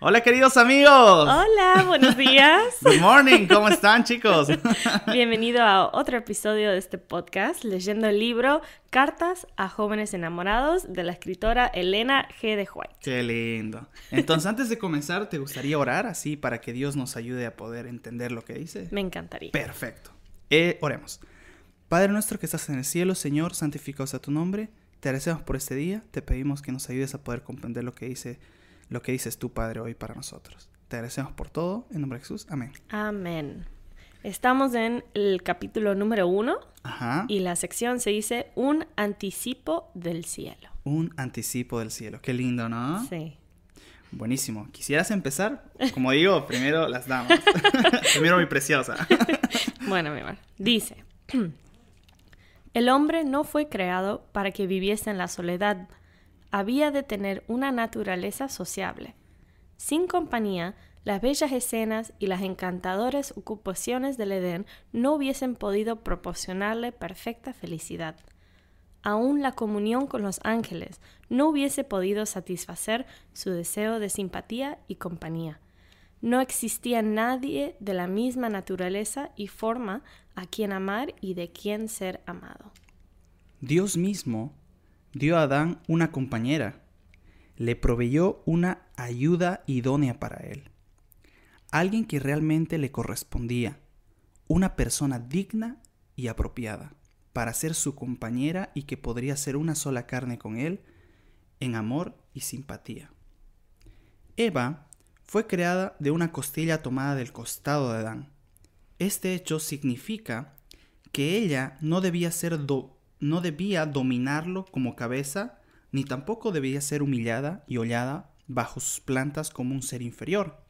Hola queridos amigos. Hola, buenos días. Good morning, ¿cómo están chicos? Bienvenido a otro episodio de este podcast, leyendo el libro Cartas a jóvenes enamorados de la escritora Elena G. de White. Qué lindo. Entonces, antes de comenzar, ¿te gustaría orar así para que Dios nos ayude a poder entender lo que dice? Me encantaría. Perfecto. Eh, oremos. Padre nuestro que estás en el cielo, Señor, santificado sea tu nombre. Te agradecemos por este día. Te pedimos que nos ayudes a poder comprender lo que dice lo que dices tú, Padre, hoy para nosotros. Te agradecemos por todo. En nombre de Jesús. Amén. Amén. Estamos en el capítulo número uno Ajá. y la sección se dice Un anticipo del cielo. Un anticipo del cielo. Qué lindo, ¿no? Sí. Buenísimo. ¿Quisieras empezar? Como digo, primero las damas. primero mi preciosa. Bueno, mi amor. Dice, el hombre no fue creado para que viviese en la soledad. Había de tener una naturaleza sociable. Sin compañía, las bellas escenas y las encantadoras ocupaciones del Edén no hubiesen podido proporcionarle perfecta felicidad. Aún la comunión con los ángeles no hubiese podido satisfacer su deseo de simpatía y compañía. No existía nadie de la misma naturaleza y forma a quien amar y de quien ser amado. Dios mismo dio a Adán una compañera. Le proveyó una ayuda idónea para él. Alguien que realmente le correspondía. Una persona digna y apropiada para ser su compañera y que podría ser una sola carne con él en amor y simpatía. Eva fue creada de una costilla tomada del costado de Adán. Este hecho significa que ella no debía ser do- no debía dominarlo como cabeza, ni tampoco debía ser humillada y hollada bajo sus plantas como un ser inferior,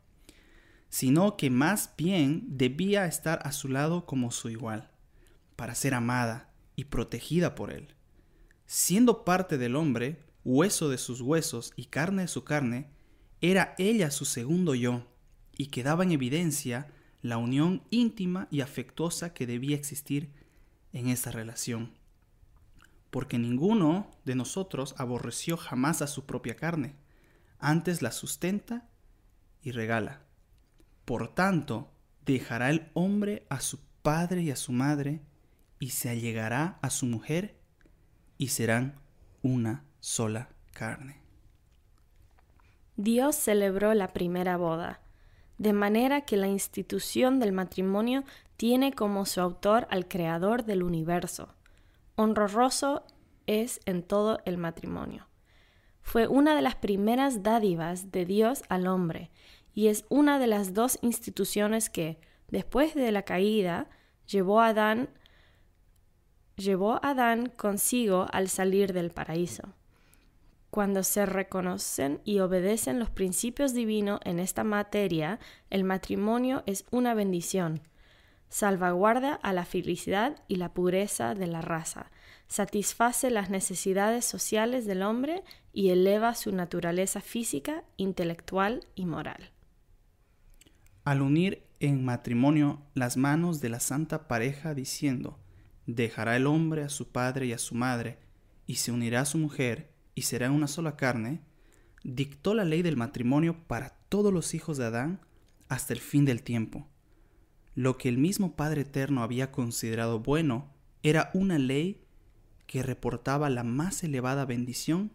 sino que más bien debía estar a su lado como su igual, para ser amada y protegida por él. Siendo parte del hombre, hueso de sus huesos y carne de su carne, era ella su segundo yo, y quedaba en evidencia la unión íntima y afectuosa que debía existir en esa relación. Porque ninguno de nosotros aborreció jamás a su propia carne, antes la sustenta y regala. Por tanto, dejará el hombre a su padre y a su madre, y se allegará a su mujer, y serán una sola carne. Dios celebró la primera boda, de manera que la institución del matrimonio tiene como su autor al Creador del universo. Honroso es en todo el matrimonio. Fue una de las primeras dádivas de Dios al hombre y es una de las dos instituciones que, después de la caída, llevó a Adán, llevó a Adán consigo al salir del paraíso. Cuando se reconocen y obedecen los principios divinos en esta materia, el matrimonio es una bendición. Salvaguarda a la felicidad y la pureza de la raza, satisface las necesidades sociales del hombre y eleva su naturaleza física, intelectual y moral. Al unir en matrimonio las manos de la santa pareja diciendo, dejará el hombre a su padre y a su madre, y se unirá a su mujer, y será una sola carne, dictó la ley del matrimonio para todos los hijos de Adán hasta el fin del tiempo. Lo que el mismo Padre Eterno había considerado bueno era una ley que reportaba la más elevada bendición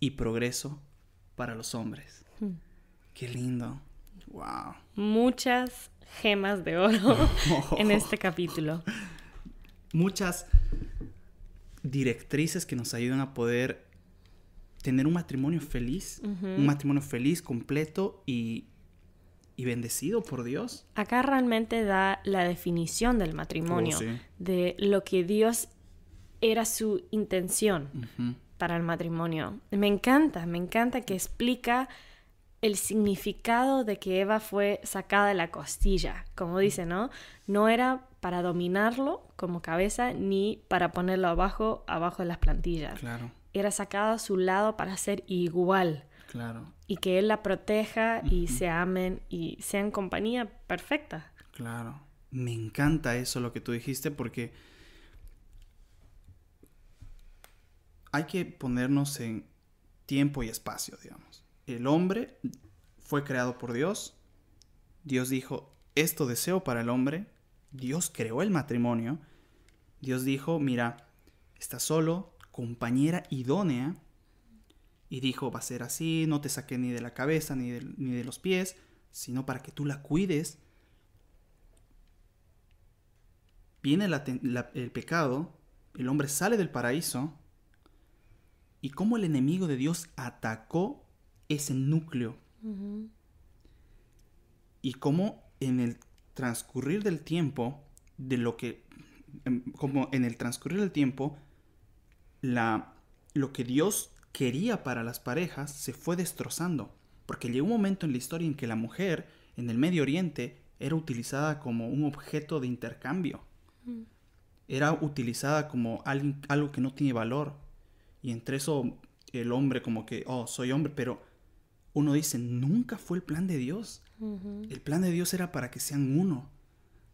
y progreso para los hombres. Qué lindo. Wow. Muchas gemas de oro en este capítulo. Muchas directrices que nos ayudan a poder tener un matrimonio feliz, un matrimonio feliz, completo y, y bendecido por Dios. Acá realmente da la definición del matrimonio, Oh, sí. de lo que Dios era su intención para el matrimonio. Me encanta, me encanta que explica el significado de que Eva fue sacada de la costilla, como dice, ¿no? No era para dominarlo como cabeza ni para ponerlo abajo, abajo de las plantillas. Claro, Era sacada a su lado para ser igual claro, y que él la proteja y se amen y sean compañía perfecta. claro. Me encanta eso lo que tú dijiste porque hay que ponernos en tiempo y espacio, digamos. El hombre fue creado por Dios. Dios dijo, esto deseo para el hombre. Dios creó el matrimonio. Dios dijo, mira, está solo, compañera idónea. Y dijo, va a ser así, no te saque ni de la cabeza ni de, ni de los pies, sino para que tú la cuides. Viene el pecado, el hombre sale del paraíso, y cómo el enemigo de Dios atacó ese núcleo. Y cómo en el transcurrir del tiempo, de lo que, em, como en el transcurrir del tiempo, la, lo que Dios quería para las parejas se fue destrozando. Porque llegó un momento en la historia en que la mujer en el Medio Oriente era utilizada como un objeto de intercambio. Mm. Era utilizada como algo que no tiene valor. Y entre eso el hombre como que, oh, soy hombre, pero uno dice, nunca fue el plan de Dios. El plan de Dios era para que sean uno,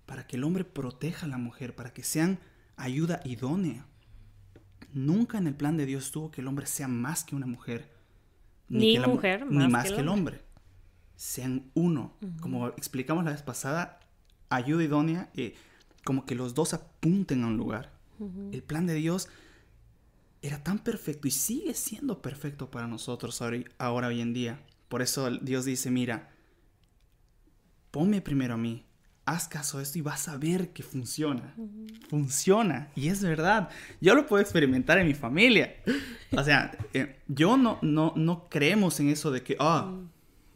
para que el hombre proteja a la mujer, para que sean ayuda idónea. Nunca en el plan de Dios estuvo que el hombre sea más que una mujer. Ni, mujer, ni más que el, hombre. Sean uno. Como explicamos la vez pasada, ayuda idónea, eh, como que los dos apunten a un lugar. El plan de Dios era tan perfecto y sigue siendo perfecto para nosotros ahora, hoy en día. Por eso Dios dice, mira, ponme primero a mí, haz caso a esto y vas a ver que funciona. Funciona. Y es verdad. Yo lo puedo experimentar en mi familia. O sea, eh, yo no, no, no creemos en eso de que, ah,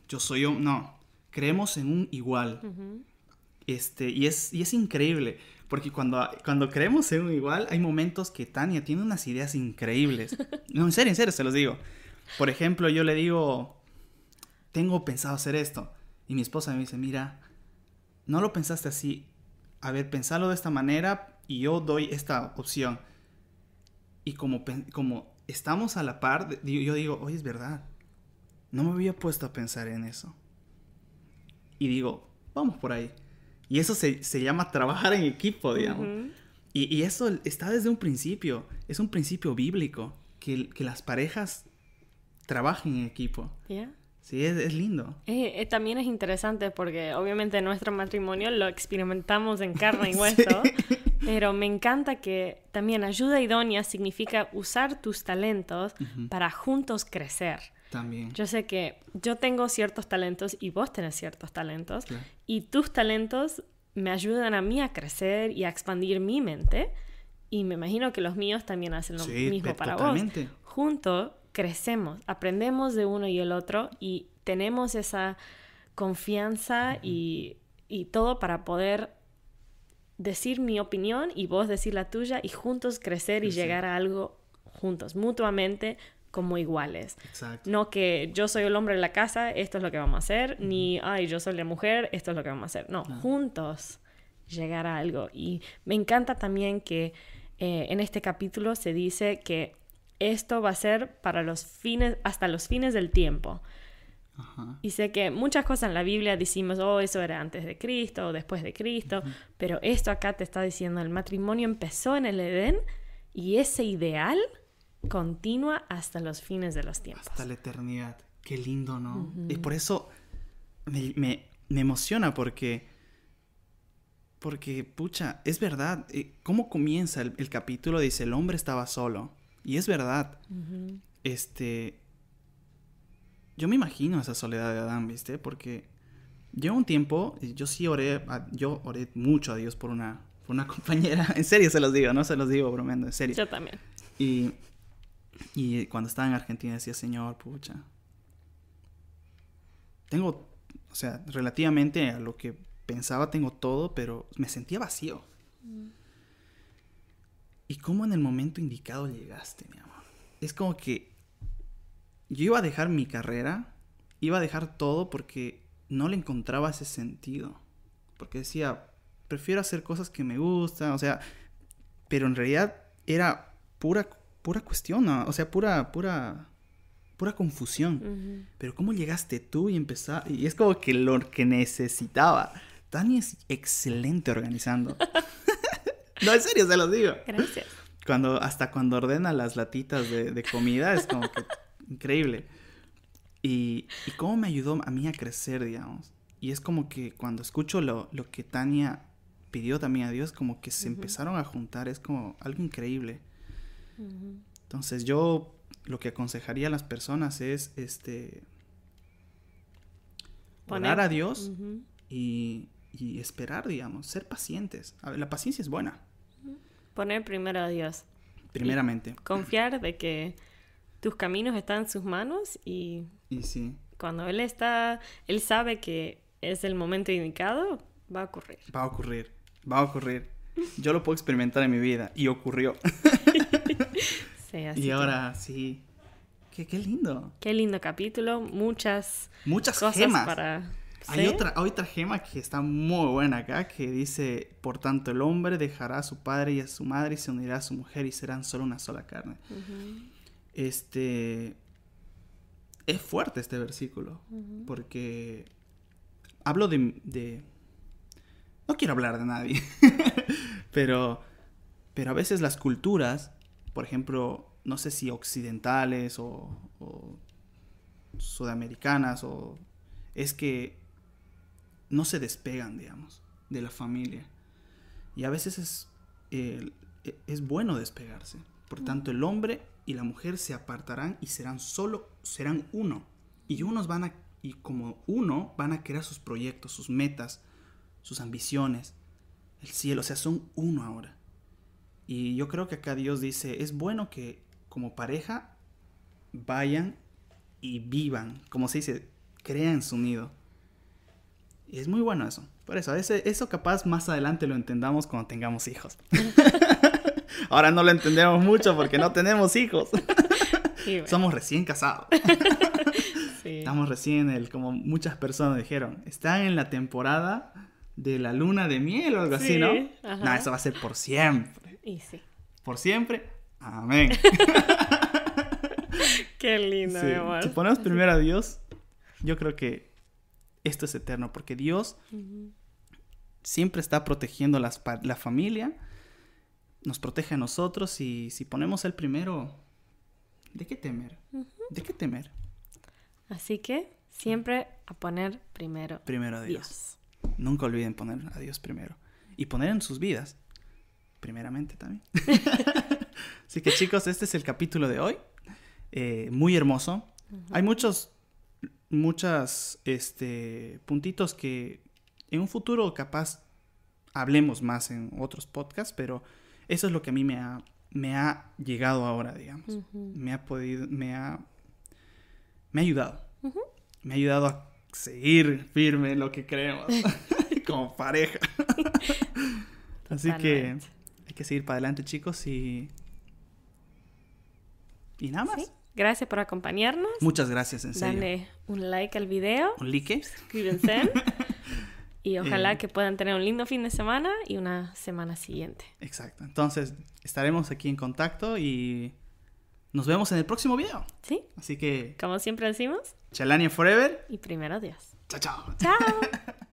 yo soy yo. No, creemos en un igual. Este, y es, y es increíble. Porque cuando, cuando creemos en un igual, hay momentos que Tania tiene unas ideas increíbles. No, en serio, en serio, se los digo. Por ejemplo, yo le digo, tengo pensado hacer esto. Y mi esposa me dice, mira, no lo pensaste así. A ver, pensalo de esta manera y yo doy esta opción. Y como, como estamos a la par, yo digo, oye, es verdad. No me había puesto a pensar en eso. Y digo, vamos por ahí. Y eso se, llama trabajar en equipo, digamos. y, eso está desde un principio. Es un principio bíblico. Que, que las parejas trabajen en equipo. Sí, es, lindo. Eh, eh, también es interesante porque obviamente nuestro matrimonio lo experimentamos en carne y hueso, pero me encanta que también ayuda idónea significa usar tus talentos para juntos crecer. También. Yo sé que yo tengo ciertos talentos y vos tenés ciertos talentos y tus talentos me ayudan a mí a crecer y a expandir mi mente y me imagino que los míos también hacen lo mismo para vos. Juntos crecemos, aprendemos de uno y el otro y tenemos esa confianza y, todo para poder decir mi opinión y vos decir la tuya y juntos crecer y llegar a algo juntos, mutuamente, como iguales. No que yo soy el hombre de la casa, esto es lo que vamos a hacer, ni, ay, yo soy la mujer, esto es lo que vamos a hacer. No, juntos llegar a algo. Y me encanta también que eh, en este capítulo se dice que esto va a ser para los fines, hasta los fines del tiempo. Y sé que muchas cosas en la Biblia decimos, oh, eso era antes de Cristo o después de Cristo, pero esto acá te está diciendo, el matrimonio empezó en el Edén y ese ideal continua hasta los fines de los tiempos. Hasta la eternidad. Qué lindo, ¿no? Y por eso me, emociona porque... Porque, pucha, es verdad. Eh, ¿Cómo comienza el, capítulo? Dice, el hombre estaba solo. Y es verdad. Este... Yo me imagino esa soledad de Adán, ¿viste? Porque lleva un tiempo, yo sí oré, yo oré mucho a Dios por una, por una compañera. En serio se los digo, no se los digo bromeando, en serio. Yo también. Y y cuando estaba en Argentina decía, Señor, pucha, tengo, o sea, relativamente a lo que pensaba tengo todo, pero me sentía vacío. Mm. ¿Y cómo en el momento indicado llegaste, mi amor? Es como que yo iba a dejar mi carrera, iba a dejar todo porque no le encontraba ese sentido. Porque decía, prefiero hacer cosas que me gustan, o sea, pero en realidad era pura pura cuestión, o sea, pura, pura, pura confusión. Pero ¿cómo llegaste tú y empezaste? Y es como que lo que necesitaba. Tania es excelente organizando. no, en serio, se los digo. Gracias. Cuando, hasta cuando ordena las latitas de, comida, es como que increíble. Y, y cómo me ayudó a mí a crecer, digamos. Y es como que cuando escucho lo, lo que Tania pidió también a Dios, como que se empezaron a juntar, es como algo increíble. Entonces yo lo que aconsejaría a las personas es este poner a Dios y, y, esperar, digamos, ser pacientes. la paciencia es buena. Poner primero a Dios. Primeramente. confiar de que tus caminos están en sus manos y, y sí. cuando Él está, Él sabe que es el momento indicado, va a ocurrir. Va a ocurrir, va a ocurrir. Yo lo puedo experimentar en mi vida y ocurrió. sí, así y ahora sí. Qué, qué, lindo. Qué lindo capítulo. Muchas, Muchas cosas gemas. para. Hay otra, hay otra gema que está muy buena acá que dice, por tanto el hombre dejará a su padre y a su madre y se unirá a su mujer y serán solo una sola carne. Este... Es fuerte este versículo porque hablo de, de, No quiero hablar de nadie, pero, pero a veces las culturas, por ejemplo, no sé si occidentales o, o sudamericanas, o es que no se despegan, digamos, de la familia. Y a veces es, eh, es bueno despegarse. Por tanto, el hombre y la mujer se apartarán y serán solo, serán uno. Y unos van a, y como uno, van a crear sus proyectos, sus metas, sus ambiciones, el cielo, o sea, son uno ahora. Y yo creo que acá Dios dice, es bueno que como pareja vayan y vivan, como se dice, crean su nido. Y es muy bueno eso. Por eso, ese, eso capaz más adelante lo entendamos cuando tengamos hijos. Ahora no lo entendemos mucho porque no tenemos hijos. Sí, bueno. Somos recién casados. sí. Estamos recién, el, como muchas personas dijeron, están en la temporada de la luna de miel o algo sí, así, ¿no? Ajá. No, eso va a ser por siempre. Y sí. Por siempre. Amén. Qué lindo, mi amor. Si ponemos primero a Dios, yo creo que esto es eterno, porque Dios uh -huh. siempre está protegiendo las, la familia, nos protege a nosotros y si ponemos el primero, ¿de qué temer? Uh -huh. ¿De qué temer? Así que siempre a poner primero. Primero a Dios. Dios. Nunca olviden poner a Dios primero. Y poner en sus vidas, primeramente también. Así que chicos, este es el capítulo de hoy. Eh, muy hermoso. Uh -huh. Hay muchos muchas este puntitos que en un futuro capaz hablemos más en otros podcasts, pero eso es lo que a mí me ha, me ha llegado ahora, digamos. Uh -huh. Me ha podido, me ha, me ha ayudado. Uh -huh. Me ha ayudado a seguir firme en lo que creemos como pareja. Así que hay que seguir para adelante, chicos, y y nada más. ¿Sí? Gracias por acompañarnos. Muchas gracias, en serio. Dale un like al video. Un like. Suscríbanse. y ojalá eh, que puedan tener un lindo fin de semana y una semana siguiente. Exacto. Entonces, estaremos aquí en contacto y nos vemos en el próximo video. Sí. Así que. Como siempre decimos. Chalania Forever. Y primero Dios. Chao, chao. Chao.